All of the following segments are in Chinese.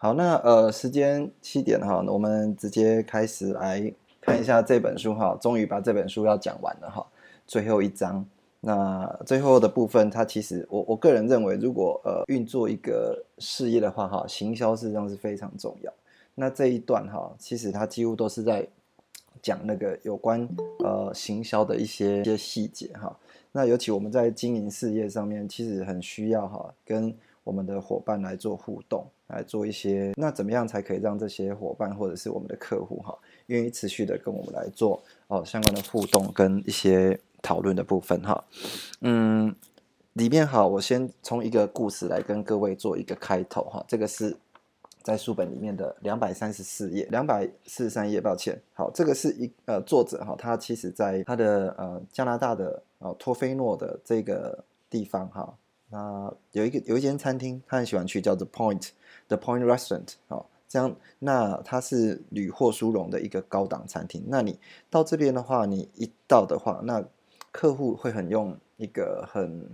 好，那呃，时间七点哈，我们直接开始来看一下这本书哈。终于把这本书要讲完了哈，最后一章。那最后的部分，它其实我我个人认为，如果呃运作一个事业的话哈，行销事实上是非常重要。那这一段哈，其实它几乎都是在讲那个有关呃行销的一些一些细节哈。那尤其我们在经营事业上面，其实很需要哈跟我们的伙伴来做互动。来做一些，那怎么样才可以让这些伙伴或者是我们的客户哈，愿意持续的跟我们来做哦相关的互动跟一些讨论的部分哈，嗯，里面哈，我先从一个故事来跟各位做一个开头哈，这个是在书本里面的两百三十四页，两百四十三页，抱歉，好，这个是一呃作者哈，他其实在他的呃加拿大的呃托菲诺的这个地方哈。那有一个有一间餐厅，他很喜欢去，叫做 Point The Point Restaurant。哦，这样，那它是屡获殊荣的一个高档餐厅。那你到这边的话，你一到的话，那客户会很用一个很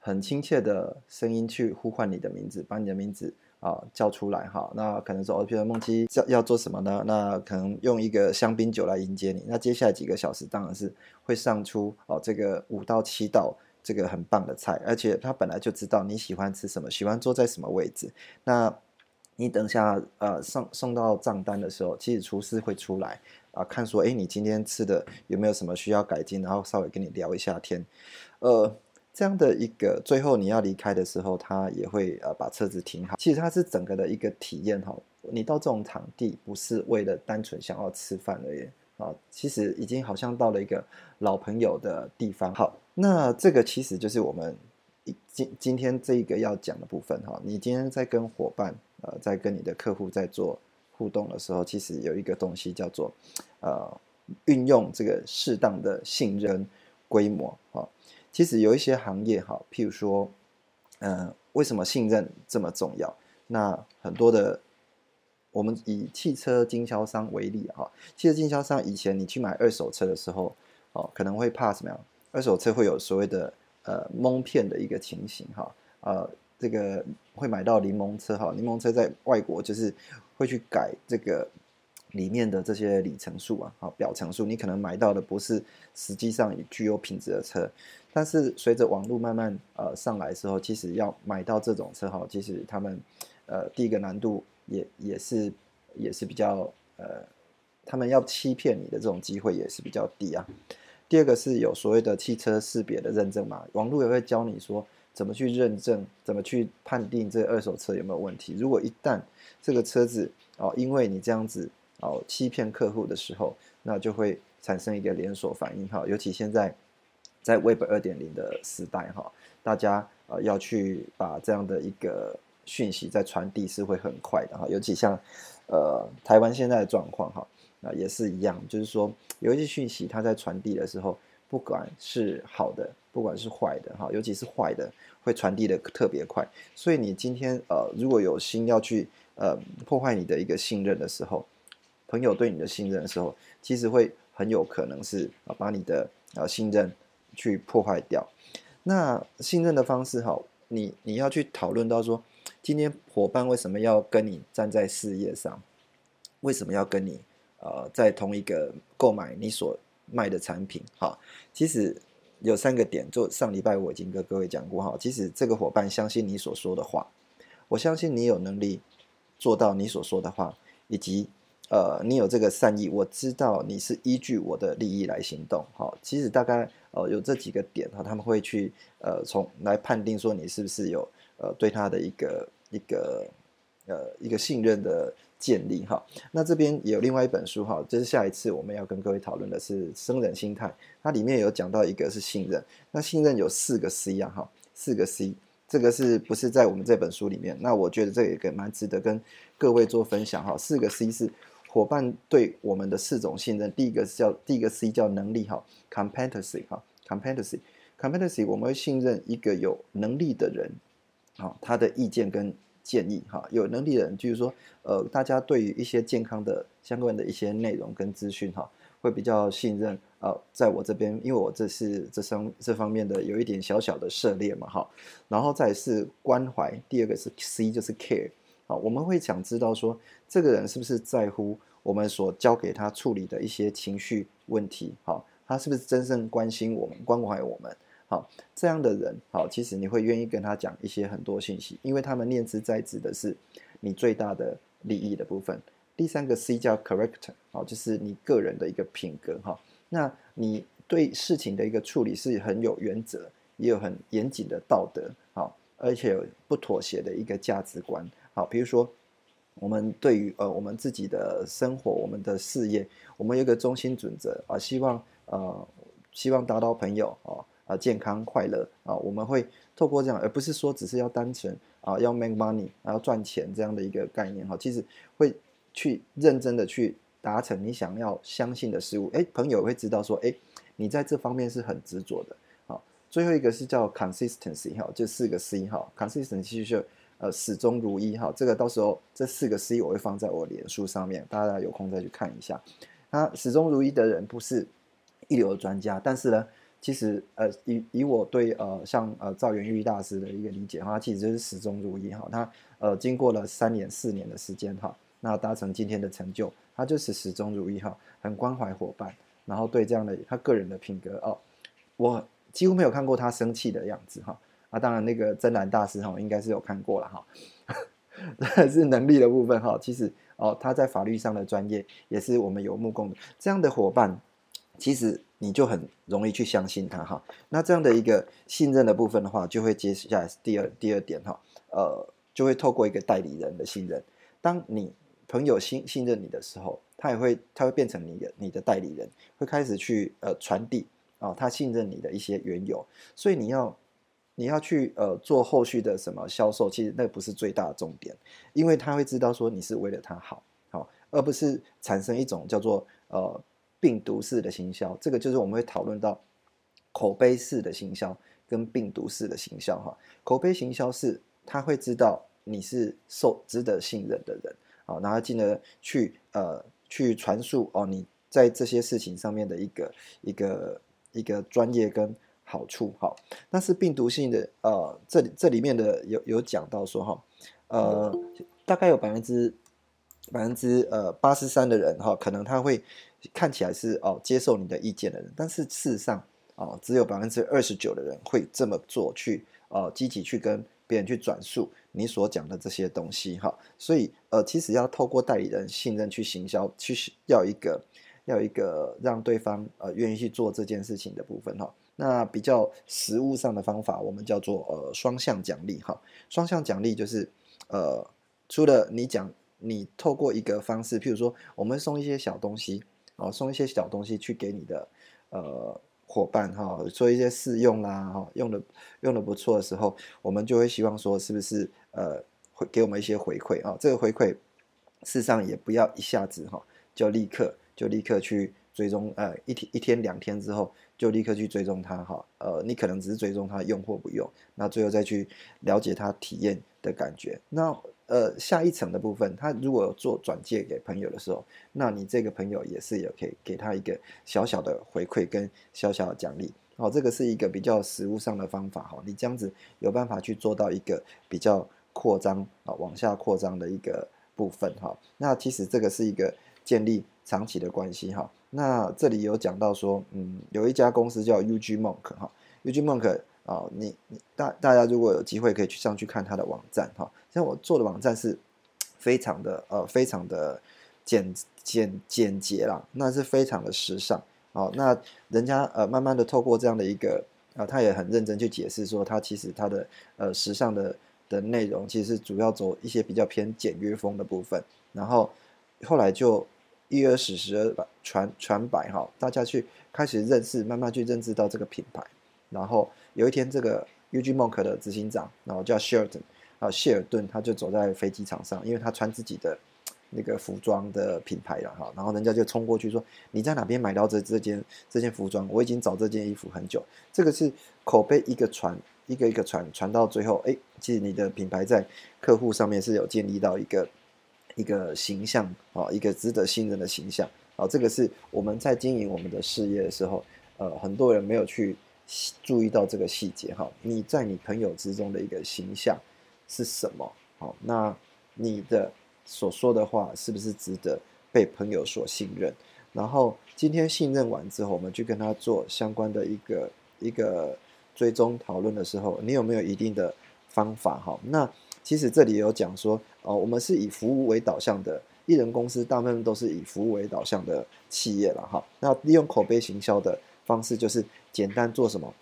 很亲切的声音去呼唤你的名字，把你的名字啊叫出来哈。那可能说，哦，比如梦姬要要做什么呢？那可能用一个香槟酒来迎接你。那接下来几个小时，当然是会上出哦这个五到七道。这个很棒的菜，而且他本来就知道你喜欢吃什么，喜欢坐在什么位置。那你等下呃送送到账单的时候，其实厨师会出来啊，看说，哎，你今天吃的有没有什么需要改进，然后稍微跟你聊一下天。呃，这样的一个最后你要离开的时候，他也会呃把车子停好。其实它是整个的一个体验哈。你到这种场地不是为了单纯想要吃饭而已啊，其实已经好像到了一个老朋友的地方。好。那这个其实就是我们今今天这一个要讲的部分哈。你今天在跟伙伴呃，在跟你的客户在做互动的时候，其实有一个东西叫做呃，运用这个适当的信任规模哈。其实有一些行业哈，譬如说，嗯，为什么信任这么重要？那很多的，我们以汽车经销商为例哈，汽车经销商以前你去买二手车的时候，哦，可能会怕什么样？二手车会有所谓的呃蒙骗的一个情形哈，呃，这个会买到柠檬车哈，柠檬车在外国就是会去改这个里面的这些里程数啊，好表层数，你可能买到的不是实际上具有品质的车，但是随着网络慢慢呃上来之后，其实要买到这种车哈，其实他们呃第一个难度也也是也是比较呃，他们要欺骗你的这种机会也是比较低啊。第二个是有所谓的汽车识别的认证嘛，网络也会教你说怎么去认证，怎么去判定这二手车有没有问题。如果一旦这个车子哦，因为你这样子哦欺骗客户的时候，那就会产生一个连锁反应哈。尤其现在在 Web 二点零的时代哈，大家呃要去把这样的一个讯息在传递是会很快的哈。尤其像呃台湾现在的状况哈。那，也是一样，就是说有一些讯息，它在传递的时候，不管是好的，不管是坏的，哈，尤其是坏的，会传递的特别快。所以你今天呃，如果有心要去呃破坏你的一个信任的时候，朋友对你的信任的时候，其实会很有可能是啊把你的呃信任去破坏掉。那信任的方式哈，你你要去讨论到说，今天伙伴为什么要跟你站在事业上，为什么要跟你？呃，在同一个购买你所卖的产品，哈，其实有三个点。就上礼拜我已经跟各位讲过，哈，其实这个伙伴相信你所说的话，我相信你有能力做到你所说的话，以及呃，你有这个善意，我知道你是依据我的利益来行动，哈。其实大概呃有这几个点，哈，他们会去呃从来判定说你是不是有呃对他的一个一个呃一个信任的。建立哈。那这边也有另外一本书哈，就是下一次我们要跟各位讨论的是生人心态，它里面有讲到一个是信任，那信任有四个 C 啊哈，四个 C，这个是不是在我们这本书里面？那我觉得这个也蛮值得跟各位做分享哈。四个 C 是伙伴对我们的四种信任，第一个是叫第一个 C 叫能力哈，competency 哈，competency，competency 我们会信任一个有能力的人，好，他的意见跟。建议哈，有能力的人，就是说，呃，大家对于一些健康的相关的一些内容跟资讯哈，会比较信任。呃，在我这边，因为我这是这方这方面的有一点小小的涉猎嘛哈。然后再是关怀，第二个是 C 就是 care 啊，我们会想知道说，这个人是不是在乎我们所交给他处理的一些情绪问题，好，他是不是真正关心我们、关怀我们。好，这样的人，好，其实你会愿意跟他讲一些很多信息，因为他们念之在之的是你最大的利益的部分。第三个 C 叫 character，好，就是你个人的一个品格，哈，那你对事情的一个处理是很有原则，也有很严谨的道德，好，而且有不妥协的一个价值观，好，比如说我们对于呃我们自己的生活、我们的事业，我们有一个中心准则啊，希望呃希望达到朋友啊。健康快乐啊，我们会透过这样，而不是说只是要单纯啊，要 make money，然后赚钱这样的一个概念哈。其实会去认真的去达成你想要相信的事物。哎，朋友会知道说，哎，你在这方面是很执着的。好，最后一个是叫 consistency 哈，就四个 C 哈，consistency 就是呃始终如一哈。这个到时候这四个 C 我会放在我脸书上面，大家有空再去看一下。那始终如一的人不是一流的专家，但是呢。其实，呃，以以我对呃像呃赵元玉大师的一个理解哈，他其实就是始终如一哈。他呃经过了三年四年的时间哈，那达成今天的成就，他就是始终如一哈，很关怀伙伴，然后对这样的他个人的品格哦，我几乎没有看过他生气的样子哈。啊，当然那个真兰大师哈，应该是有看过了哈，是能力的部分哈。其实哦，他在法律上的专业也是我们有目共睹，这样的伙伴。其实你就很容易去相信他哈，那这样的一个信任的部分的话，就会接下来第二第二点哈，呃，就会透过一个代理人的信任。当你朋友信信任你的时候，他也会他会变成你的你的代理人，会开始去呃传递啊他信任你的一些缘由。所以你要你要去呃做后续的什么销售，其实那不是最大的重点，因为他会知道说你是为了他好，好，而不是产生一种叫做呃。病毒式的行销，这个就是我们会讨论到口碑式的行销跟病毒式的行销哈。口碑行销是他会知道你是受值得信任的人啊，然后进而去呃去传述哦你在这些事情上面的一个一个一个专业跟好处哈。但是病毒性的呃这里这里面的有有讲到说哈呃大概有百分之百分之呃八十三的人哈，可能他会。看起来是哦接受你的意见的人，但是事实上哦，只有百分之二十九的人会这么做，去呃积极去跟别人去转述你所讲的这些东西哈。所以呃，其实要透过代理人信任去行销，去要一个要一个让对方呃愿意去做这件事情的部分哈。那比较实物上的方法，我们叫做呃双向奖励哈。双向奖励就是呃除了你讲，你透过一个方式，譬如说我们送一些小东西。哦，送一些小东西去给你的呃伙伴哈，做一些试用啦哈，用的用的不错的时候，我们就会希望说，是不是呃会给我们一些回馈啊？这个回馈事实上也不要一下子哈，就立刻就立刻去追踪呃一天一天两天之后就立刻去追踪它哈，呃你可能只是追踪它用或不用，那最后再去了解它体验的感觉那。呃，下一层的部分，他如果做转借给朋友的时候，那你这个朋友也是有可以给他一个小小的回馈跟小小的奖励，好，这个是一个比较实物上的方法哈，你这样子有办法去做到一个比较扩张啊，往下扩张的一个部分哈。那其实这个是一个建立长期的关系哈。那这里有讲到说，嗯，有一家公司叫 UG Monk 哈，UG Monk。啊，你你大大家如果有机会可以去上去看他的网站哈，像我做的网站是非常的呃非常的简简简洁啦，那是非常的时尚哦。那人家呃慢慢的透过这样的一个啊，他也很认真去解释说，他其实他的呃时尚的的内容其实主要走一些比较偏简约风的部分，然后后来就一而十，十而百，传传百哈，大家去开始认识，慢慢去认知到这个品牌。然后有一天，这个 UG Monk 的执行长，然后叫 Sheraton 啊，谢尔顿，他就走在飞机场上，因为他穿自己的那个服装的品牌了哈，然后人家就冲过去说：“你在哪边买到这这件这件服装？我已经找这件衣服很久。”这个是口碑一个传，一个一个传，传到最后，哎，其实你的品牌在客户上面是有建立到一个一个形象啊，一个值得信任的形象啊。这个是我们在经营我们的事业的时候，呃，很多人没有去。注意到这个细节哈，你在你朋友之中的一个形象是什么？好，那你的所说的话是不是值得被朋友所信任？然后今天信任完之后，我们去跟他做相关的一个一个追踪讨论的时候，你有没有一定的方法？哈，那其实这里有讲说，哦，我们是以服务为导向的艺人公司，大部分都是以服务为导向的企业了哈。那利用口碑行销的。方式就是简单做什么，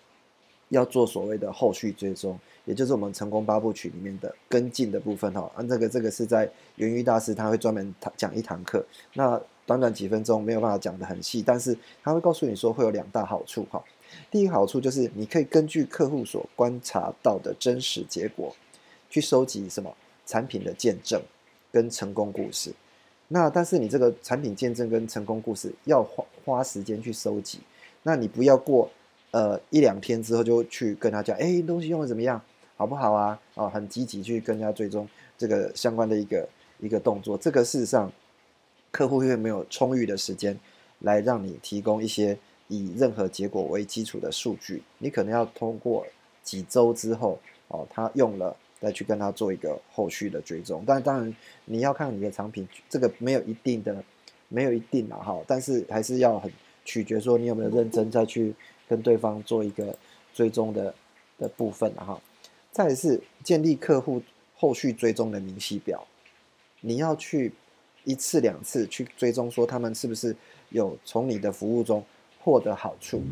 要做所谓的后续追踪，也就是我们成功八部曲里面的跟进的部分哈。啊，这个这个是在源于大师他会专门讲一堂课，那短短几分钟没有办法讲的很细，但是他会告诉你说会有两大好处哈。第一个好处就是你可以根据客户所观察到的真实结果，去收集什么产品的见证跟成功故事。那但是你这个产品见证跟成功故事要花花时间去收集。那你不要过，呃一两天之后就去跟他讲，哎，东西用的怎么样，好不好啊？哦，很积极去跟人家追踪这个相关的一个一个动作。这个事实上，客户会没有充裕的时间来让你提供一些以任何结果为基础的数据。你可能要通过几周之后，哦，他用了再去跟他做一个后续的追踪。但当然你要看你的产品，这个没有一定的，没有一定啊，哈，但是还是要很。取决说你有没有认真再去跟对方做一个追踪的的部分哈，再是建立客户后续追踪的明细表，你要去一次两次去追踪说他们是不是有从你的服务中获得好处，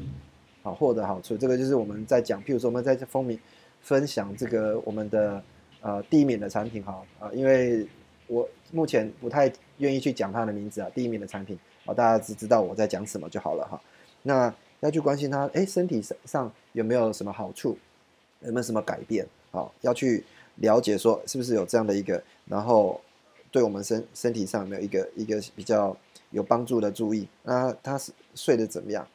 好获得好处，这个就是我们在讲，譬如说我们在风靡分享这个我们的呃第一名的产品哈啊，因为我目前不太愿意去讲它的名字啊，第一名的产品。好，大家只知道我在讲什么就好了哈。那要去关心他，哎，身体上有没有什么好处，有没有什么改变？好，要去了解说是不是有这样的一个，然后对我们身身体上有没有一个一个比较有帮助的注意？那他是睡得怎么样？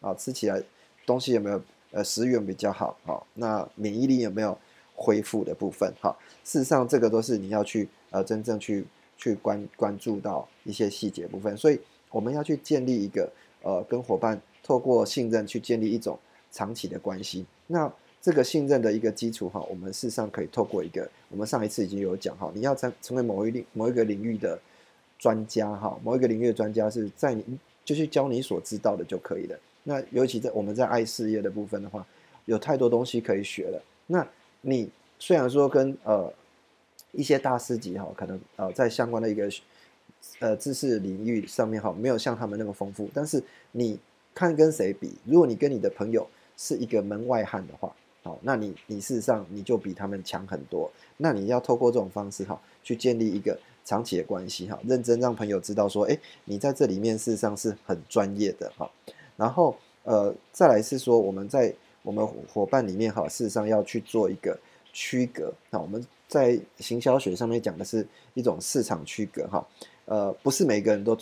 啊，吃起来东西有没有呃食欲比较好？好，那免疫力有没有恢复的部分？好，事实上这个都是你要去呃真正去去关关注到一些细节部分，所以。我们要去建立一个呃，跟伙伴透过信任去建立一种长期的关系。那这个信任的一个基础哈，我们事实上可以透过一个，我们上一次已经有讲哈，你要成成为某一领某一个领域的专家哈，某一个领域的专家是在你就去教你所知道的就可以了。那尤其在我们在爱事业的部分的话，有太多东西可以学了。那你虽然说跟呃一些大师级哈，可能呃在相关的一个。呃，知识领域上面哈，没有像他们那么丰富。但是你看跟谁比？如果你跟你的朋友是一个门外汉的话，好，那你你事实上你就比他们强很多。那你要透过这种方式哈，去建立一个长期的关系哈，认真让朋友知道说，哎，你在这里面事实上是很专业的哈。然后呃，再来是说我们在我们伙伴里面哈，事实上要去做一个区隔。那我们在行销学上面讲的是一种市场区隔哈。呃，不是每个人都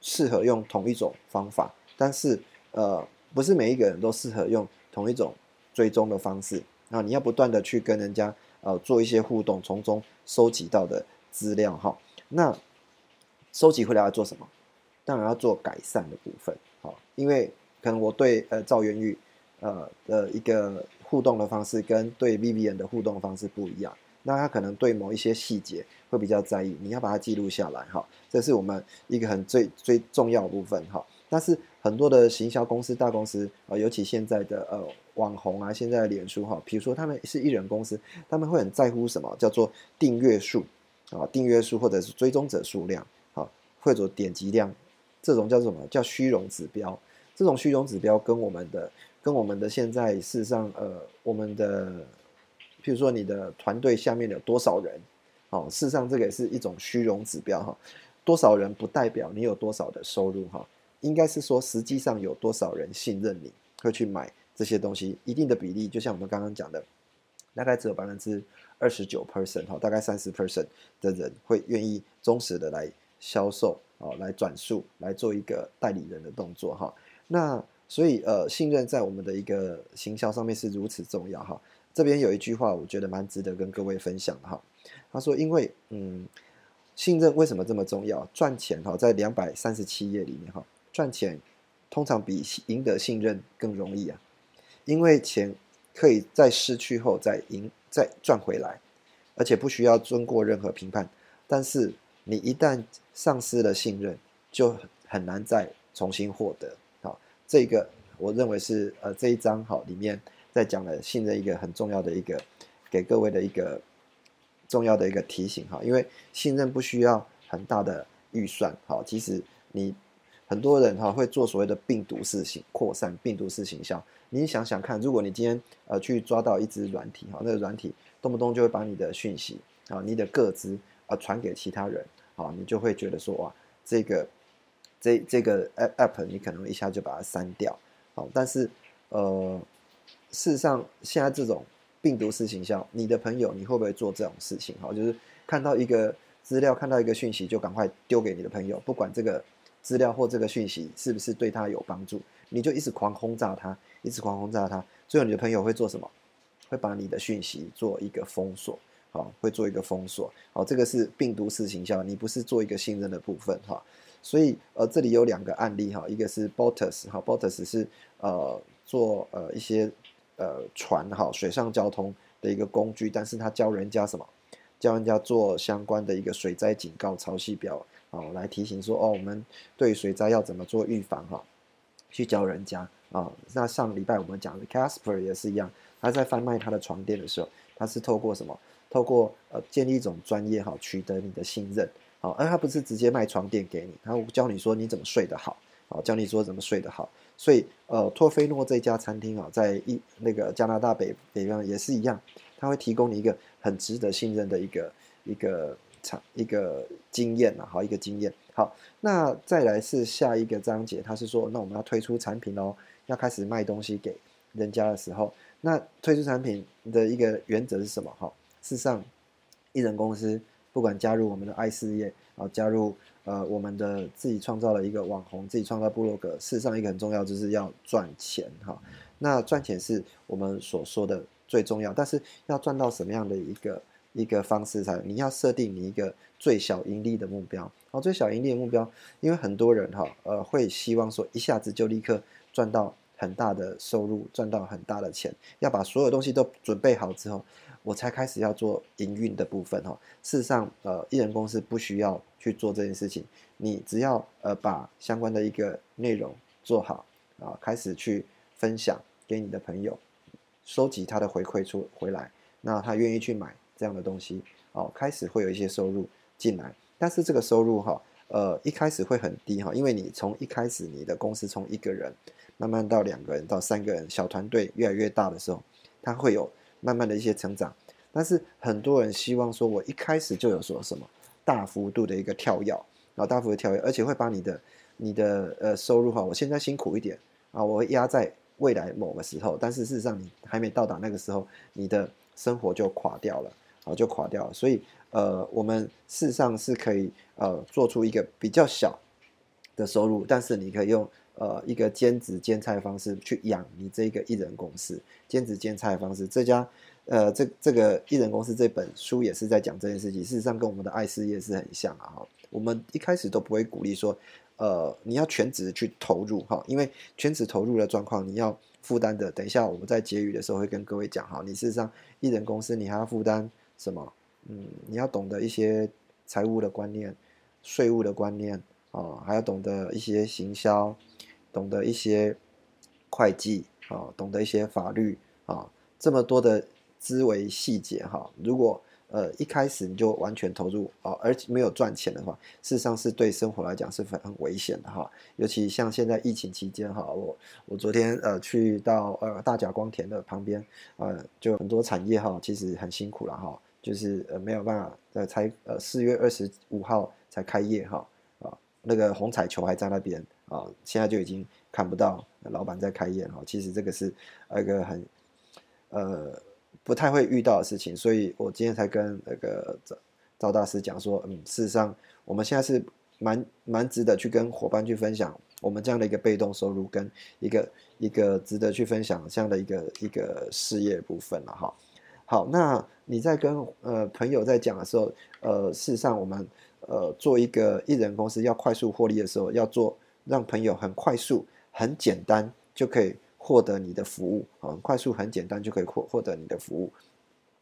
适合用同一种方法，但是呃，不是每一个人都适合用同一种追踪的方式。那你要不断的去跟人家呃做一些互动，从中收集到的资料哈。那收集回来要做什么？当然要做改善的部分，好，因为可能我对呃赵元玉呃的一个互动的方式跟对 Vivian 的互动方式不一样。那他可能对某一些细节会比较在意，你要把它记录下来哈，这是我们一个很最最重要的部分哈。但是很多的行销公司、大公司啊，尤其现在的呃网红啊，现在的脸书哈，比如说他们是艺人公司，他们会很在乎什么叫做订阅数啊，订阅数或者是追踪者数量啊，或者点击量，这种叫做什么叫虚荣指标？这种虚荣指标跟我们的跟我们的现在事实上呃我们的。譬如说，你的团队下面有多少人？哦，事实上这个也是一种虚荣指标哈。多少人不代表你有多少的收入哈，应该是说实际上有多少人信任你会去买这些东西，一定的比例，就像我们刚刚讲的，大概只有百分之二十九 percent 哈，大概三十 percent 的人会愿意忠实的来销售啊，来转述，来做一个代理人的动作哈。那所以呃，信任在我们的一个行销上面是如此重要哈。这边有一句话，我觉得蛮值得跟各位分享的哈。他说，因为嗯。信任为什么这么重要？赚钱哈，在两百三十七页里面哈，赚钱通常比赢得信任更容易啊，因为钱可以在失去后再赢再赚回来，而且不需要经过任何评判。但是你一旦丧失了信任，就很难再重新获得。好，这个我认为是呃这一章哈里面在讲了信任一个很重要的一个给各位的一个。重要的一个提醒哈，因为信任不需要很大的预算哈。其实你很多人哈会做所谓的病毒式行扩散、病毒式行销。你想想看，如果你今天呃去抓到一只软体哈，那个软体动不动就会把你的讯息啊、你的个资啊传给其他人啊，你就会觉得说哇，这个这这个 app 你可能一下就把它删掉。好，但是呃，事实上现在这种。病毒式形象，你的朋友你会不会做这种事情？哈，就是看到一个资料，看到一个讯息，就赶快丢给你的朋友，不管这个资料或这个讯息是不是对他有帮助，你就一直狂轰炸他，一直狂轰炸他。最后你的朋友会做什么？会把你的讯息做一个封锁，好，会做一个封锁。好，这个是病毒式形象，你不是做一个信任的部分，哈。所以呃，这里有两个案例哈，一个是 Botus 哈，Botus 是呃做呃一些。呃，船哈，水上交通的一个工具，但是他教人家什么？教人家做相关的一个水灾警告潮汐表哦，来提醒说哦，我们对水灾要怎么做预防哈？去教人家啊。那上礼拜我们讲的 Casper 也是一样，他在贩卖他的床垫的时候，他是透过什么？透过呃建立一种专业哈，取得你的信任好，而他不是直接卖床垫给你，他教你说你怎么睡得好，好教你说怎么睡得好。所以，呃，托菲诺这家餐厅啊，在一那个加拿大北北方也是一样，他会提供你一个很值得信任的一个一个场一个经验啊，好一个经验。好，那再来是下一个章节，他是说，那我们要推出产品哦，要开始卖东西给人家的时候，那推出产品的一个原则是什么？哈，事实上，艺人公司不管加入我们的爱事业啊，加入。呃，我们的自己创造了一个网红，自己创造部落格。事实上，一个很重要就是要赚钱哈。那赚钱是我们所说的最重要，但是要赚到什么样的一个一个方式才？你要设定你一个最小盈利的目标。然后，最小盈利的目标，因为很多人哈，呃，会希望说一下子就立刻赚到很大的收入，赚到很大的钱，要把所有东西都准备好之后。我才开始要做营运的部分哈。事实上，呃，艺人公司不需要去做这件事情，你只要呃把相关的一个内容做好啊，开始去分享给你的朋友，收集他的回馈出回来，那他愿意去买这样的东西哦，开始会有一些收入进来。但是这个收入哈，呃，一开始会很低哈，因为你从一开始你的公司从一个人慢慢到两个人到三个人，小团队越来越大的时候，它会有。慢慢的一些成长，但是很多人希望说，我一开始就有说什么大幅度的一个跳跃，然后大幅的跳跃，而且会把你的你的呃收入哈，我现在辛苦一点啊，我会压在未来某个时候，但是事实上你还没到达那个时候，你的生活就垮掉了，啊，就垮掉了。所以呃，我们事实上是可以呃做出一个比较小的收入，但是你可以用。呃，一个兼职兼差的方式去养你这个艺人公司，兼职兼差的方式，这家呃，这这个艺人公司这本书也是在讲这件事情。事实上，跟我们的爱事业是很像啊。哈，我们一开始都不会鼓励说，呃，你要全职去投入哈，因为全职投入的状况，你要负担的。等一下我们在结语的时候会跟各位讲哈，你事实上艺人公司你还要负担什么？嗯，你要懂得一些财务的观念、税务的观念啊，还要懂得一些行销。懂得一些会计啊，懂得一些法律啊，这么多的思维细节哈，如果呃一开始你就完全投入啊，而且没有赚钱的话，事实上是对生活来讲是很很危险的哈。尤其像现在疫情期间哈，我我昨天呃去到呃大甲光田的旁边呃，就很多产业哈，其实很辛苦了哈，就是呃没有办法呃才呃四月二十五号才开业哈啊那个红彩球还在那边啊，现在就已经看不到老板在开业哈。其实这个是一个很呃不太会遇到的事情，所以我今天才跟那个赵赵大师讲说，嗯，事实上我们现在是蛮蛮值得去跟伙伴去分享我们这样的一个被动收入跟一个一个值得去分享这样的一个一个事业部分了哈。好，那你在跟呃朋友在讲的时候，呃，事实上我们呃做一个艺人公司要快速获利的时候，要做让朋友很快速、很简单就可以获得你的服务很，快速很简单就可以获获得你的服务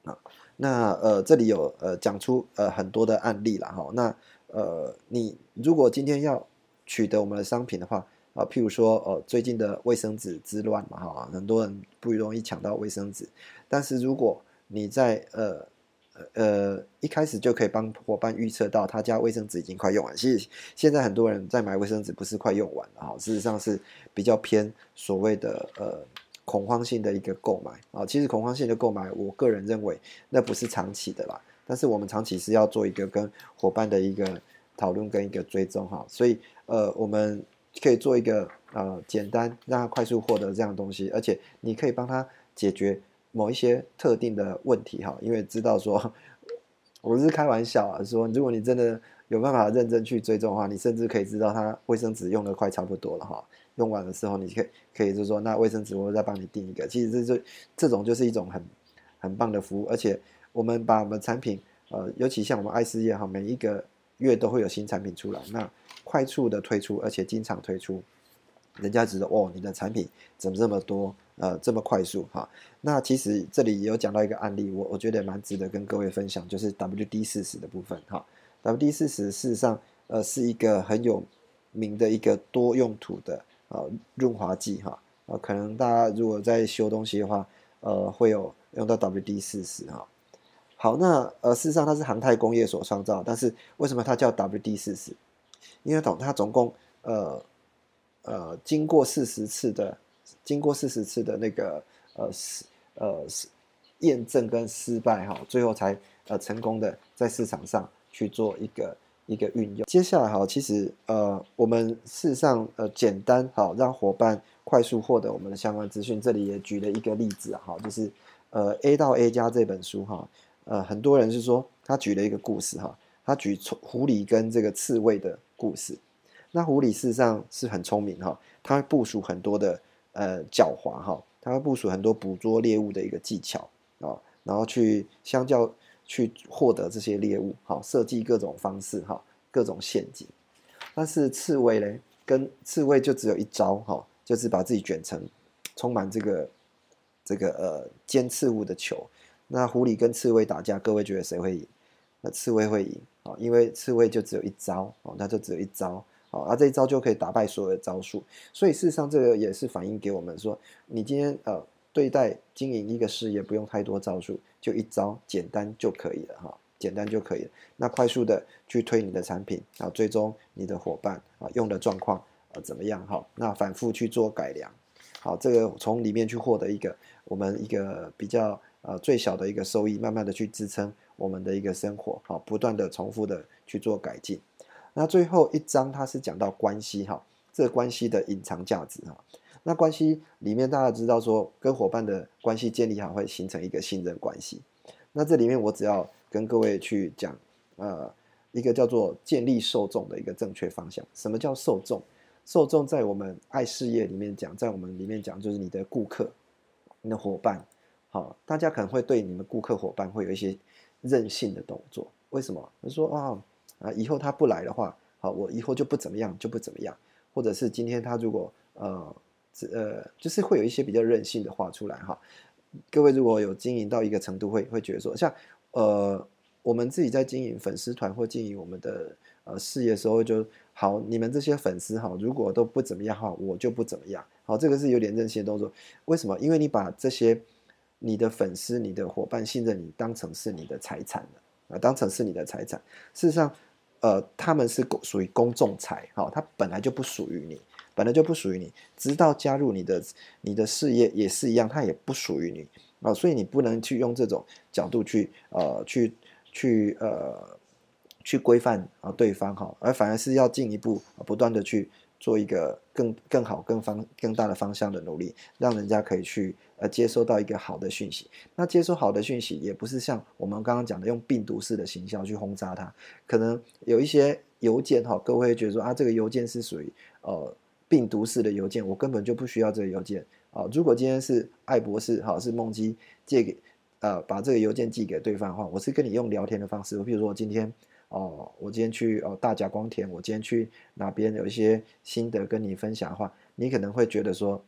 啊。那呃这里有呃讲出呃很多的案例了哈。那呃你如果今天要取得我们的商品的话啊，譬如说呃最近的卫生纸之乱嘛哈，很多人不容易抢到卫生纸，但是如果你在呃呃一开始就可以帮伙伴预测到他家卫生纸已经快用完。其实现在很多人在买卫生纸，不是快用完了哈，事实上是比较偏所谓的呃恐慌性的一个购买啊。其实恐慌性的购买，我个人认为那不是长期的啦。但是我们长期是要做一个跟伙伴的一个讨论跟一个追踪哈。所以呃我们可以做一个呃简单让他快速获得这样东西，而且你可以帮他解决。某一些特定的问题哈，因为知道说，我是开玩笑啊，说如果你真的有办法认真去追踪的话，你甚至可以知道他卫生纸用的快差不多了哈，用完的时候你可以可以就说那卫生纸我再帮你订一个，其实这就这种就是一种很很棒的服务，而且我们把我们产品呃，尤其像我们爱事业哈，每一个月都会有新产品出来，那快速的推出，而且经常推出，人家觉得哦，你的产品怎么这么多？呃，这么快速哈，那其实这里有讲到一个案例，我我觉得蛮值得跟各位分享，就是 WD 四十的部分哈。WD 四十事实上呃是一个很有名的一个多用途的呃润滑剂哈，呃可能大家如果在修东西的话，呃会有用到 WD 四十哈。好，那呃事实上它是航太工业所创造，但是为什么它叫 WD 四十？因为总它总共呃呃经过四十次的。经过四十次的那个呃失呃验证跟失败哈，最后才呃成功的在市场上去做一个一个运用。接下来哈，其实呃我们事实上呃简单好让伙伴快速获得我们的相关资讯。这里也举了一个例子哈，就是呃 A 到 A 加这本书哈，呃很多人是说他举了一个故事哈，他举从狐狸跟这个刺猬的故事。那狐狸事实上是很聪明哈，它会部署很多的。呃，狡猾哈，它会部署很多捕捉猎物的一个技巧啊，然后去相较去获得这些猎物，好设计各种方式哈，各种陷阱。但是刺猬嘞，跟刺猬就只有一招哈，就是把自己卷成充满这个这个呃尖刺物的球。那狐狸跟刺猬打架，各位觉得谁会赢？那刺猬会赢啊，因为刺猬就只有一招哦，那就只有一招。好，而这一招就可以打败所有的招数，所以事实上这个也是反映给我们说，你今天呃对待经营一个事业不用太多招数，就一招简单就可以了哈，简单就可以了。那快速的去推你的产品啊，追踪你的伙伴啊用的状况啊怎么样哈？那反复去做改良，好，这个从里面去获得一个我们一个比较呃最小的一个收益，慢慢的去支撑我们的一个生活，好，不断的重复的去做改进。那最后一章，它是讲到关系哈，这个关系的隐藏价值哈。那关系里面，大家知道说，跟伙伴的关系建立好，会形成一个信任关系。那这里面，我只要跟各位去讲，呃，一个叫做建立受众的一个正确方向。什么叫受众？受众在我们爱事业里面讲，在我们里面讲，就是你的顾客、你的伙伴。好，大家可能会对你们顾客伙伴会有一些任性的动作。为什么？他说啊。啊，以后他不来的话，好，我以后就不怎么样，就不怎么样。或者是今天他如果呃，呃，就是会有一些比较任性的话出来哈。各位如果有经营到一个程度，会会觉得说，像呃，我们自己在经营粉丝团或经营我们的呃事业的时候，就好，你们这些粉丝哈，如果都不怎么样哈，我就不怎么样。好，这个是有点任性的动作。为什么？因为你把这些你的粉丝、你的伙伴信任你当成是你的财产了啊，当成是你的财产。事实上。呃，他们是属于公众财，哈，它本来就不属于你，本来就不属于你，直到加入你的你的事业也是一样，它也不属于你，啊，所以你不能去用这种角度去呃去去呃去规范啊对方哈，而反而是要进一步不断的去做一个更更好更方更大的方向的努力，让人家可以去呃接收到一个好的讯息。那接收好的讯息，也不是像我们刚刚讲的用病毒式的形象去轰炸它，可能有一些邮件哈，各位会觉得说啊，这个邮件是属于呃病毒式的邮件，我根本就不需要这个邮件。啊，如果今天是艾博士，哈，是梦基借给，呃，把这个邮件寄给对方的话，我是跟你用聊天的方式，我比如说我今天，哦，我今天去哦大甲光田，我今天去哪边有一些心得跟你分享的话，你可能会觉得说，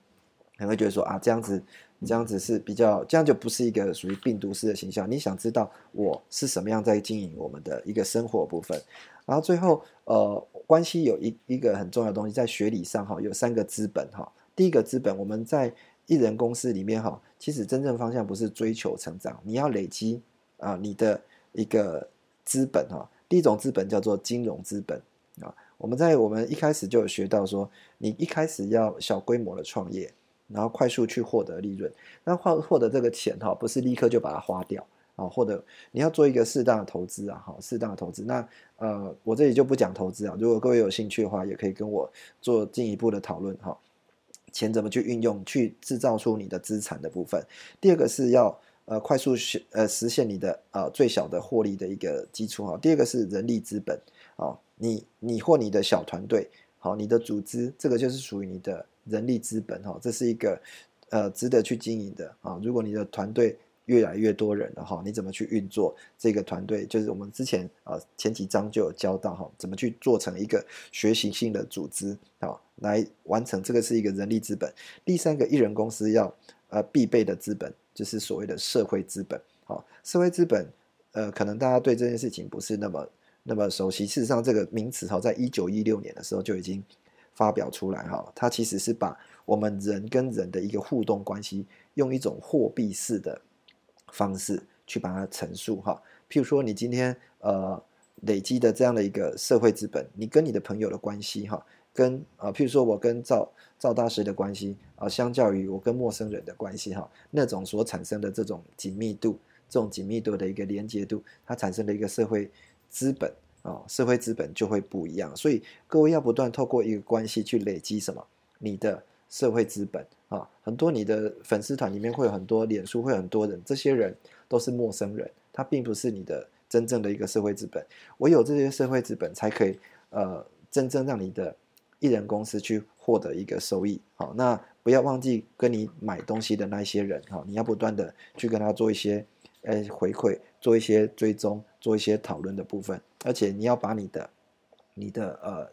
可能会觉得说啊，这样子，这样子是比较，这样就不是一个属于病毒式的形象。你想知道我是什么样在经营我们的一个生活部分，然后最后，呃，关系有一一个很重要的东西，在学理上哈，有三个资本哈。第一个资本，我们在艺人公司里面哈，其实真正方向不是追求成长，你要累积啊你的一个资本哈。第一种资本叫做金融资本啊。我们在我们一开始就有学到说，你一开始要小规模的创业，然后快速去获得利润，那获获得这个钱哈，不是立刻就把它花掉啊，或者你要做一个适当的投资啊，哈，适当的投资。那呃，我这里就不讲投资啊，如果各位有兴趣的话，也可以跟我做进一步的讨论哈。钱怎么去运用，去制造出你的资产的部分。第二个是要呃快速实呃实现你的呃最小的获利的一个基础哈。第二个是人力资本啊，你你或你的小团队好，你的组织这个就是属于你的人力资本哈，这是一个呃值得去经营的啊。如果你的团队越来越多人了哈，你怎么去运作这个团队？就是我们之前啊前几章就有教到哈，怎么去做成一个学习性的组织啊。来完成这个是一个人力资本。第三个艺人公司要呃必备的资本就是所谓的社会资本。好，社会资本呃可能大家对这件事情不是那么那么熟悉。事实上这个名词哈，在一九一六年的时候就已经发表出来哈。它其实是把我们人跟人的一个互动关系，用一种货币式的方式去把它陈述哈。譬如说你今天呃累积的这样的一个社会资本，你跟你的朋友的关系哈。跟啊，譬如说我跟赵赵大师的关系啊，相较于我跟陌生人的关系哈，那种所产生的这种紧密度，这种紧密度的一个连接度，它产生的一个社会资本啊，社会资本就会不一样。所以各位要不断透过一个关系去累积什么，你的社会资本啊，很多你的粉丝团里面会有很多，脸书会很多人，这些人都是陌生人，他并不是你的真正的一个社会资本。唯有这些社会资本才可以呃，真正让你的。艺人公司去获得一个收益，好，那不要忘记跟你买东西的那些人，哈，你要不断的去跟他做一些，呃，回馈，做一些追踪，做一些讨论的部分，而且你要把你的，你的呃，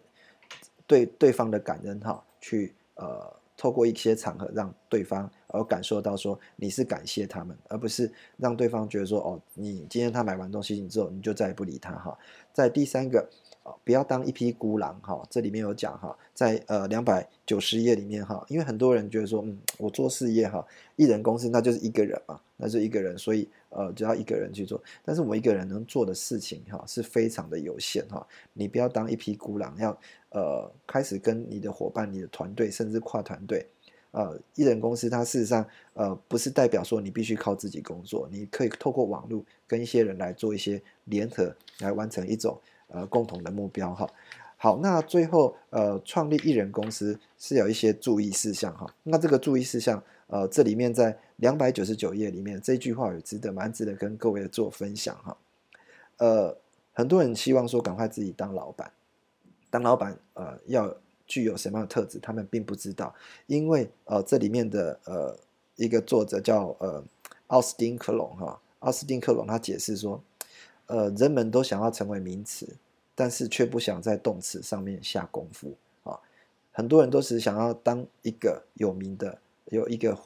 对对方的感恩，哈，去呃，透过一些场合让对方而感受到说你是感谢他们，而不是让对方觉得说哦，你今天他买完东西你之后你就再也不理他，哈，在第三个。啊，不要当一匹孤狼哈，这里面有讲哈，在呃两百九十页里面哈，因为很多人觉得说，嗯，我做事业哈，一人公司那就是一个人嘛，那是一个人，所以呃只要一个人去做，但是我一个人能做的事情哈是非常的有限哈，你不要当一匹孤狼，要呃开始跟你的伙伴、你的团队，甚至跨团队，呃，一人公司它事实上呃不是代表说你必须靠自己工作，你可以透过网络跟一些人来做一些联合，来完成一种。呃，共同的目标哈，好，那最后呃，创立艺人公司是有一些注意事项哈。那这个注意事项，呃，这里面在两百九十九页里面这句话也值得蛮值得跟各位做分享哈。呃，很多人希望说赶快自己当老板，当老板呃要具有什么样的特质，他们并不知道，因为呃这里面的呃一个作者叫呃奥斯汀克隆哈，奥斯汀克隆他解释说。呃，人们都想要成为名词，但是却不想在动词上面下功夫啊。很多人都是想要当一个有名的、有一个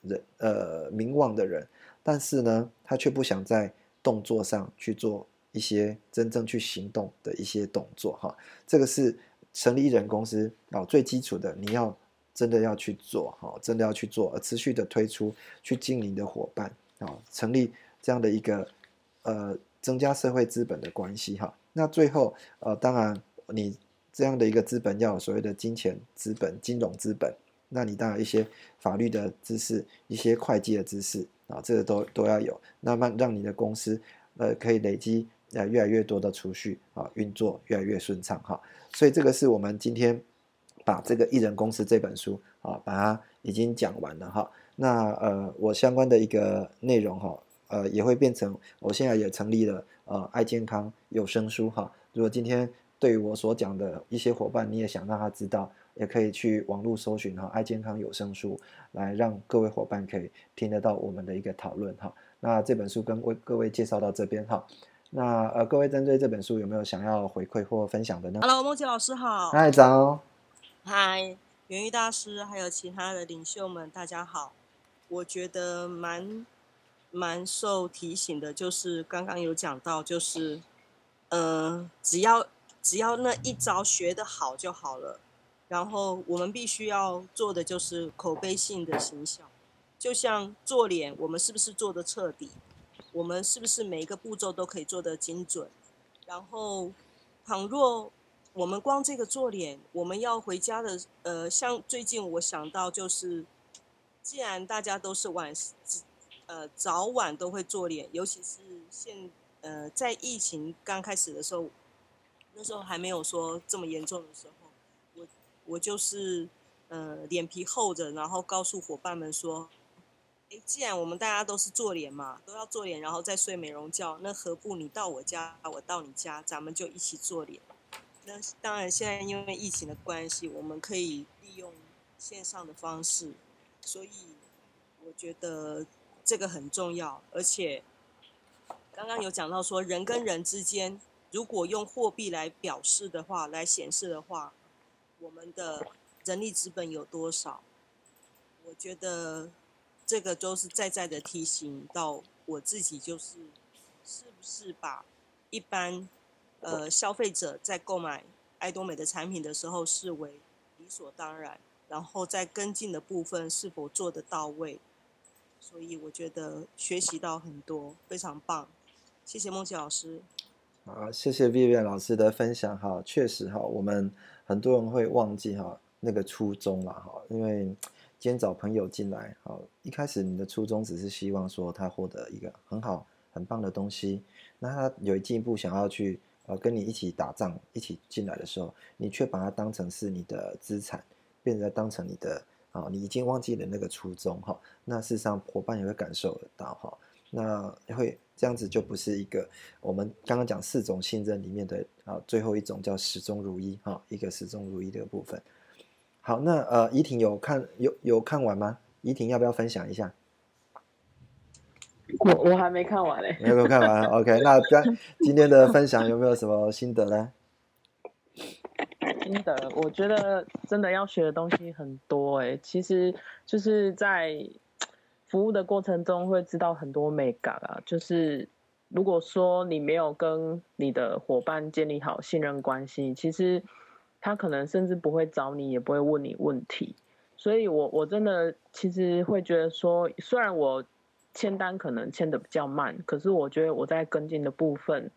人呃名望的人，但是呢，他却不想在动作上去做一些真正去行动的一些动作哈。这个是成立艺人公司啊最基础的，你要真的要去做哈，真的要去做，而持续的推出去经营的伙伴啊，成立这样的一个呃。增加社会资本的关系哈，那最后呃，当然你这样的一个资本要有所谓的金钱资本、金融资本，那你当然一些法律的知识、一些会计的知识啊，这个都都要有，那么让你的公司呃可以累积呃越来越多的储蓄啊，运作越来越顺畅哈。所以这个是我们今天把这个艺人公司这本书啊，把它已经讲完了哈。那呃，我相关的一个内容哈，呃，也会变成我现在也成立了呃爱健康有声书哈。如果今天对于我所讲的一些伙伴，你也想让他知道，也可以去网络搜寻哈爱健康有声书，来让各位伙伴可以听得到我们的一个讨论哈。那这本书跟为各位介绍到这边哈。那呃，各位针对这本书有没有想要回馈或分享的呢？Hello，梦琪老师好。嗨，早。嗨，元玉大师，还有其他的领袖们，大家好。我觉得蛮蛮受提醒的，就是刚刚有讲到，就是呃，只要只要那一招学得好就好了。然后我们必须要做的就是口碑性的形象，就像做脸，我们是不是做的彻底？我们是不是每一个步骤都可以做得精准？然后，倘若我们光这个做脸，我们要回家的，呃，像最近我想到就是。既然大家都是晚，呃早晚都会做脸，尤其是现呃在疫情刚开始的时候，那时候还没有说这么严重的时候，我我就是呃脸皮厚着，然后告诉伙伴们说，哎，既然我们大家都是做脸嘛，都要做脸，然后再睡美容觉，那何不你到我家，我到你家，咱们就一起做脸。那当然，现在因为疫情的关系，我们可以利用线上的方式。所以，我觉得这个很重要，而且刚刚有讲到说，人跟人之间，如果用货币来表示的话，来显示的话，我们的人力资本有多少？我觉得这个都是在在的提醒到我自己，就是是不是把一般呃消费者在购买爱多美的产品的时候视为理所当然。然后在跟进的部分是否做得到位？所以我觉得学习到很多，非常棒。谢谢梦琪老师。好，谢谢 Vivian 老师的分享。哈，确实哈，我们很多人会忘记哈那个初衷了哈，因为今天找朋友进来，好，一开始你的初衷只是希望说他获得一个很好很棒的东西，那他有进一步想要去呃跟你一起打仗，一起进来的时候，你却把它当成是你的资产。变成当成你的啊，你已经忘记了那个初衷哈。那事实上伙伴也会感受得到哈。那会这样子就不是一个我们刚刚讲四种信任里面的啊最后一种叫始终如一哈，一个始终如一的部分。好，那呃怡婷有看有有看完吗？怡婷要不要分享一下？我我还没看完嘞，没有看完。OK，那 今今天的分享有没有什么心得呢？心得，我觉得真的要学的东西很多哎。其实就是在服务的过程中会知道很多美感啊。就是如果说你没有跟你的伙伴建立好信任关系，其实他可能甚至不会找你，也不会问你问题。所以我我真的其实会觉得说，虽然我签单可能签的比较慢，可是我觉得我在跟进的部分。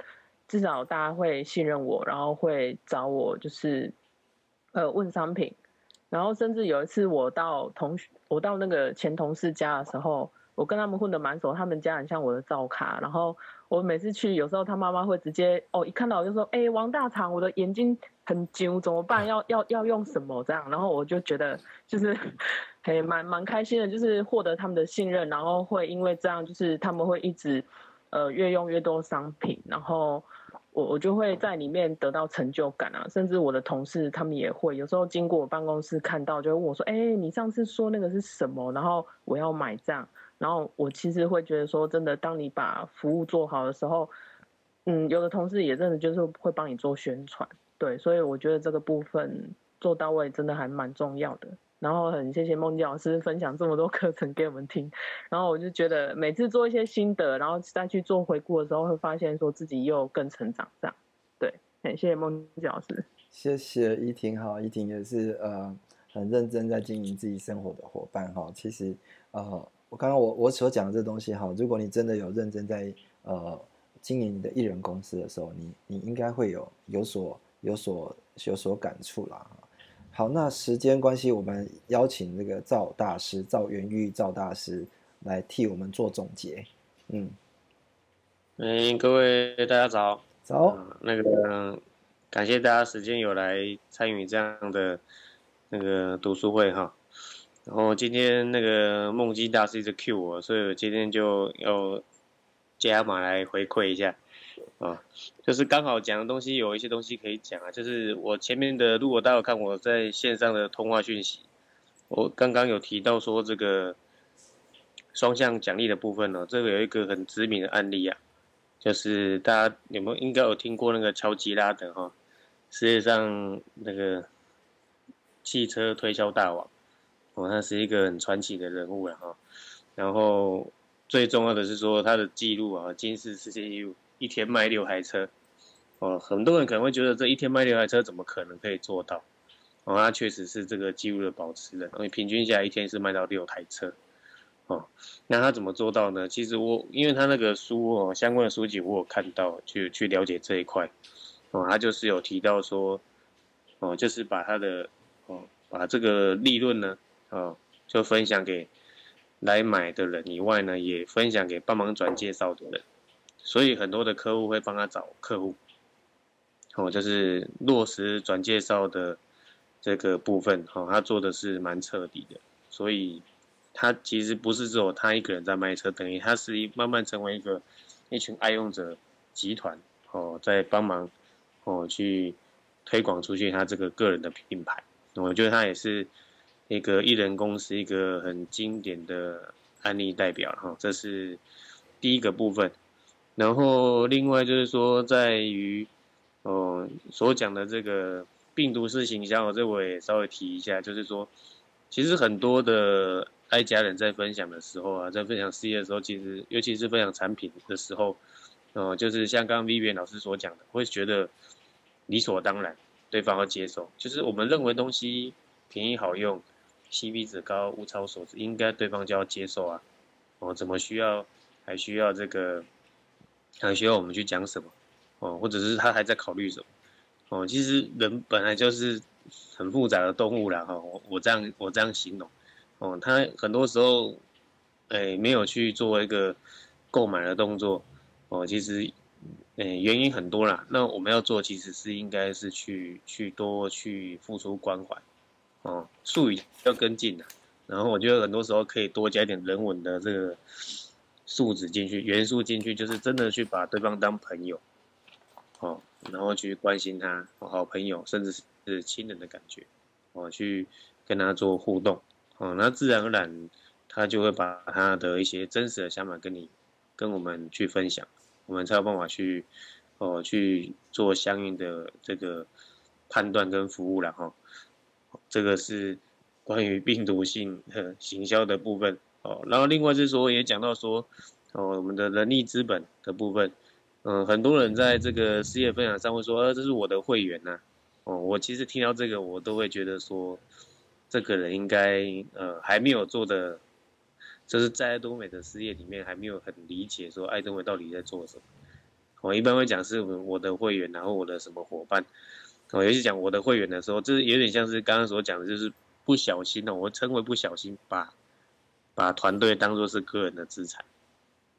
至少大家会信任我，然后会找我，就是呃问商品，然后甚至有一次我到同学，我到那个前同事家的时候，我跟他们混的蛮熟，他们家很像我的照卡，然后我每次去，有时候他妈妈会直接哦一看到我就说，哎王大厂，我的眼睛很揪，怎么办？要要要用什么这样？然后我就觉得就是还蛮蛮开心的，就是获得他们的信任，然后会因为这样，就是他们会一直呃越用越多商品，然后。我我就会在里面得到成就感啊，甚至我的同事他们也会有时候经过我办公室看到，就会问我说：“哎，你上次说那个是什么？”然后我要买这样，然后我其实会觉得说，真的，当你把服务做好的时候，嗯，有的同事也真的就是会帮你做宣传，对，所以我觉得这个部分做到位真的还蛮重要的。然后很谢谢梦姬老师分享这么多课程给我们听，然后我就觉得每次做一些心得，然后再去做回顾的时候，会发现说自己又更成长这样。对，很谢谢梦姬老师。谢谢依婷哈，依婷也是呃很认真在经营自己生活的伙伴哈。其实呃我刚刚我我所讲的这东西哈，如果你真的有认真在呃经营你的艺人公司的时候，你你应该会有有所有所有所感触啦。好，那时间关系，我们邀请这个赵大师赵元玉赵大师来替我们做总结。嗯，嗯，各位大家早。早。那个感谢大家时间有来参与这样的那个读书会哈。然后今天那个梦基大师一直 Q 我，所以我今天就要加码来回馈一下。啊，就是刚好讲的东西有一些东西可以讲啊，就是我前面的，如果大家有看我在线上的通话讯息，我刚刚有提到说这个双向奖励的部分呢，这个有一个很知名的案例啊，就是大家有没有应该有听过那个乔吉拉德哈，世界上那个汽车推销大王，哦，他是一个很传奇的人物了哈，然后最重要的是说他的记录啊，金世世界纪录。一天卖六台车，哦，很多人可能会觉得这一天卖六台车怎么可能可以做到？哦，他确实是这个记录的保持人，因为平均下来一天是卖到六台车，哦，那他怎么做到呢？其实我因为他那个书哦，相关的书籍我有看到，去去了解这一块，哦，他就是有提到说，哦，就是把他的哦，把这个利润呢，哦，就分享给来买的人以外呢，也分享给帮忙转介绍的人。所以很多的客户会帮他找客户，哦，就是落实转介绍的这个部分，哦，他做的是蛮彻底的。所以他其实不是只有他一个人在卖车，等于他是一慢慢成为一个一群爱用者集团，哦，在帮忙哦去推广出去他这个个人的品牌。我觉得他也是一个艺人公司一个很经典的案例代表，哈，这是第一个部分。然后另外就是说，在于，哦，所讲的这个病毒式行销，这我也稍微提一下，就是说，其实很多的爱家人在分享的时候啊，在分享事业的时候，其实尤其是分享产品的时候，哦，就是像刚刚 Vivian 老师所讲的，会觉得理所当然，对方要接受，就是我们认为东西便宜好用，CP 值高，物超所值，应该对方就要接受啊，哦，怎么需要还需要这个？还需要我们去讲什么，哦，或者是他还在考虑什么，哦，其实人本来就是很复杂的动物啦，哈，我我这样我这样形容，哦，他很多时候，哎，没有去做一个购买的动作，哦，其实，哎，原因很多啦，那我们要做其实是应该是去去多去付出关怀，哦，术语要跟进的，然后我觉得很多时候可以多加一点人文的这个。素质进去，元素进去，就是真的去把对方当朋友，哦，然后去关心他，好朋友，甚至是亲人的感觉，哦，去跟他做互动，哦，那自然而然，他就会把他的一些真实的想法跟你，跟我们去分享，我们才有办法去，哦，去做相应的这个判断跟服务了哈，这个是关于病毒性行销的部分。哦，然后另外就是说，也讲到说，哦，我们的人力资本的部分，嗯，很多人在这个事业分享上会说，呃，这是我的会员呐，哦，我其实听到这个，我都会觉得说，这个人应该，呃，还没有做的，就是在爱多美的事业里面还没有很理解说爱多美到底在做什么。我一般会讲是我的会员，然后我的什么伙伴，我尤其讲我的会员的时候，这有点像是刚刚所讲的，就是不小心哦，我称为不小心把。把团队当做是个人的资产，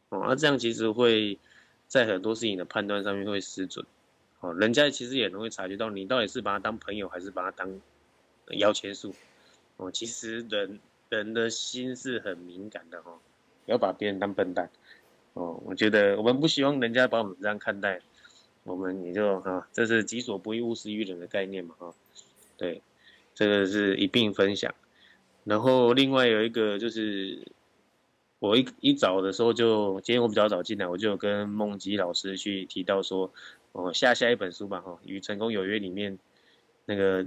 哦，那这样其实会在很多事情的判断上面会失准，哦，人家其实也容易察觉到你到底是把他当朋友还是把他当摇钱树，哦，其实人人的心是很敏感的哈，不要把别人当笨蛋，哦，我觉得我们不希望人家把我们这样看待，我们也就哈，这是己所不欲勿施于人的概念嘛哈，对，这个是一并分享。然后另外有一个就是，我一一早的时候就，今天我比较早进来，我就跟梦吉老师去提到说，哦，下下一本书吧，哈，与成功有约里面那个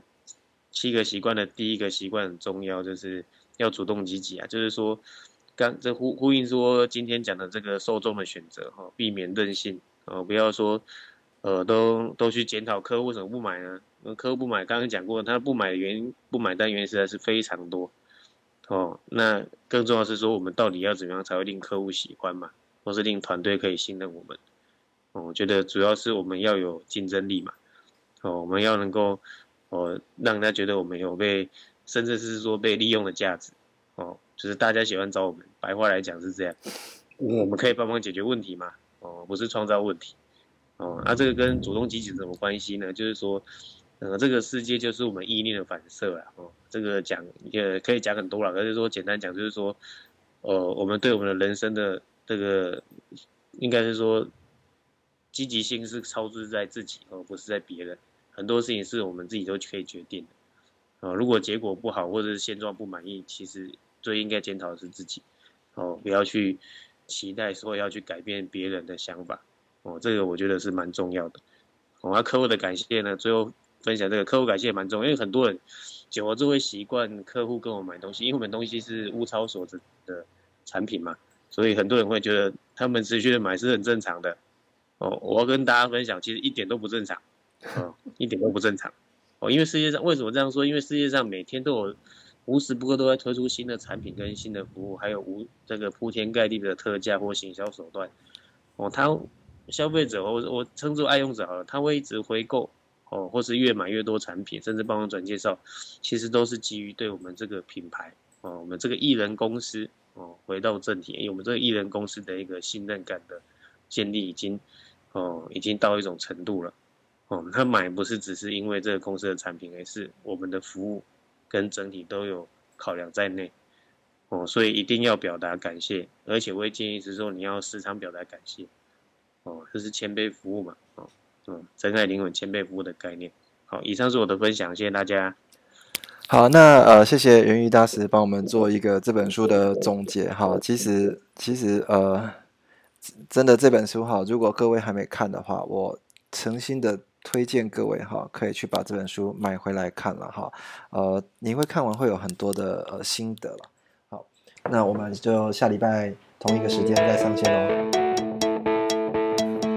七个习惯的第一个习惯很重要，就是要主动积极啊，就是说，刚这呼呼应说今天讲的这个受众的选择，哈，避免任性，哦，不要说，呃，都都去检讨客户为什么不买呢？客户不买，刚刚讲过，他不买的原因，不买单原因实在是非常多。哦，那更重要是说，我们到底要怎么样才会令客户喜欢嘛，或是令团队可以信任我们？哦，我觉得主要是我们要有竞争力嘛。哦，我们要能够哦，让人家觉得我们有被，甚至是说被利用的价值，哦，就是大家喜欢找我们，白话来讲是这样，我们可以帮忙解决问题嘛，哦，不是创造问题，哦，那这个跟主动积极什么关系呢？就是说，呃，这个世界就是我们意念的反射啊，哦，这个讲也可以讲很多了，可是说简单讲就是说，呃，我们对我们的人生的这个，应该是说，积极性是操之在自己，而不是在别人。很多事情是我们自己都可以决定的，啊，如果结果不好或者是现状不满意，其实最应该检讨的是自己，哦，不要去期待说要去改变别人的想法，哦，这个我觉得是蛮重要的。哦，要客户的感谢呢？最后分享这个客户感谢蛮重，因为很多人久了就会习惯客户跟我买东西，因为我们东西是物超所值的产品嘛，所以很多人会觉得他们持续的买是很正常的。哦，我要跟大家分享，其实一点都不正常。哦，一点都不正常哦！因为世界上为什么这样说？因为世界上每天都有无时不刻都在推出新的产品跟新的服务，还有无这个铺天盖地的特价或行销手段哦。他消费者，我我称之为爱用者好了，他会一直回购哦，或是越买越多产品，甚至帮我转介绍，其实都是基于对我们这个品牌哦，我们这个艺人公司哦，回到正题，因为我们这个艺人公司的一个信任感的建立已经哦，已经到一种程度了。哦，他买不是只是因为这个公司的产品，而是我们的服务跟整体都有考量在内。哦，所以一定要表达感谢，而且我会建议是说你要时常表达感谢。哦，这是谦卑服务嘛？哦，嗯，真爱灵魂谦卑服务的概念。好，以上是我的分享，谢谢大家。好，那呃，谢谢元玉大师帮我们做一个这本书的总结。哈，其实其实呃，真的这本书哈，如果各位还没看的话，我诚心的。推荐各位哈，可以去把这本书买回来看了哈。呃，你会看完会有很多的呃心得了。好，那我们就下礼拜同一个时间再上线喽。